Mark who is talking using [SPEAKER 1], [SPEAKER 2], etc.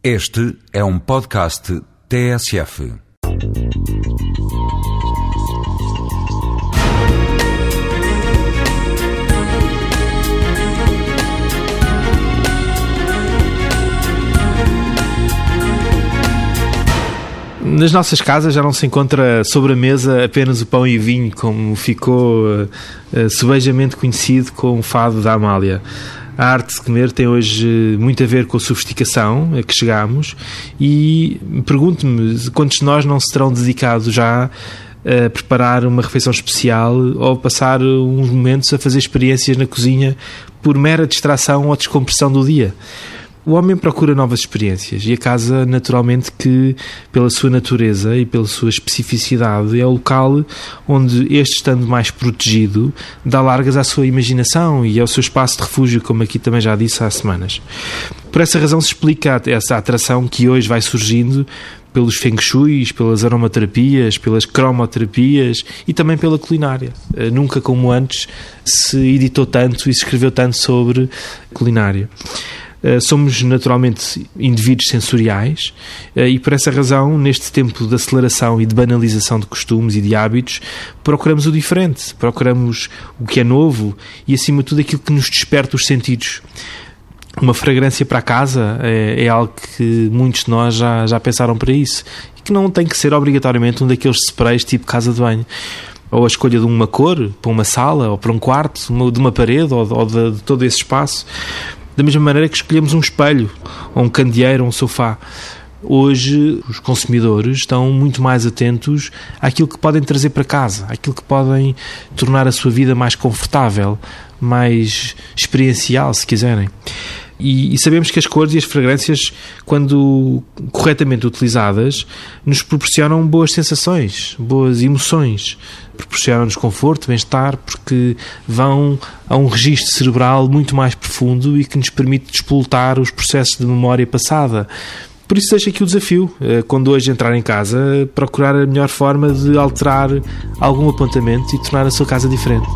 [SPEAKER 1] Este é um podcast TSF.
[SPEAKER 2] Nas nossas casas já não se encontra sobre a mesa apenas o pão e vinho, como ficou uh, uh, subejamente conhecido com o fado da Amália. A arte de comer tem hoje muito a ver com a sofisticação a que chegamos e pergunto-me quantos de nós não se terão dedicado já a preparar uma refeição especial ou passar uns momentos a fazer experiências na cozinha por mera distração ou descompressão do dia. O homem procura novas experiências e a casa, naturalmente, que pela sua natureza e pela sua especificidade, é o local onde este, estando mais protegido, dá largas à sua imaginação e ao seu espaço de refúgio, como aqui também já disse há semanas. Por essa razão se explica essa atração que hoje vai surgindo pelos feng shuis, pelas aromaterapias, pelas cromoterapias e também pela culinária. Eh, nunca como antes se editou tanto e se escreveu tanto sobre culinária. Eh, somos naturalmente indivíduos sensoriais eh, e por essa razão, neste tempo de aceleração e de banalização de costumes e de hábitos, procuramos o diferente, procuramos o que é novo e, acima de tudo, aquilo que nos desperta os sentidos. Uma fragrância para a casa é, é algo que muitos de nós já, já pensaram para isso e que não tem que ser obrigatoriamente um daqueles sprays tipo casa de banho ou a escolha de uma cor para uma sala ou para um quarto, de uma parede ou ou de todo esse espaço da mesma maneira que escolhemos um espelho, ou um candeeiro, ou um sofá. Hoje, os consumidores estão muito mais atentos àquilo que podem trazer para casa, àquilo que podem tornar a sua vida mais confortável, mais experiencial, se quiserem. E, e, sabemos que as cores e as fragrâncias, quando corretamente utilizadas, nos proporcionam boas sensações, boas emoções, proporcionam-nos conforto, bem-estar, porque vão a um registro cerebral muito mais profundo e que nos permite despoltar os processos de memória passada. Por isso deixo aqui o desafio, eh, quando hoje entrar em casa, procurar a melhor forma de alterar algum apontamento e tornar a sua casa diferente.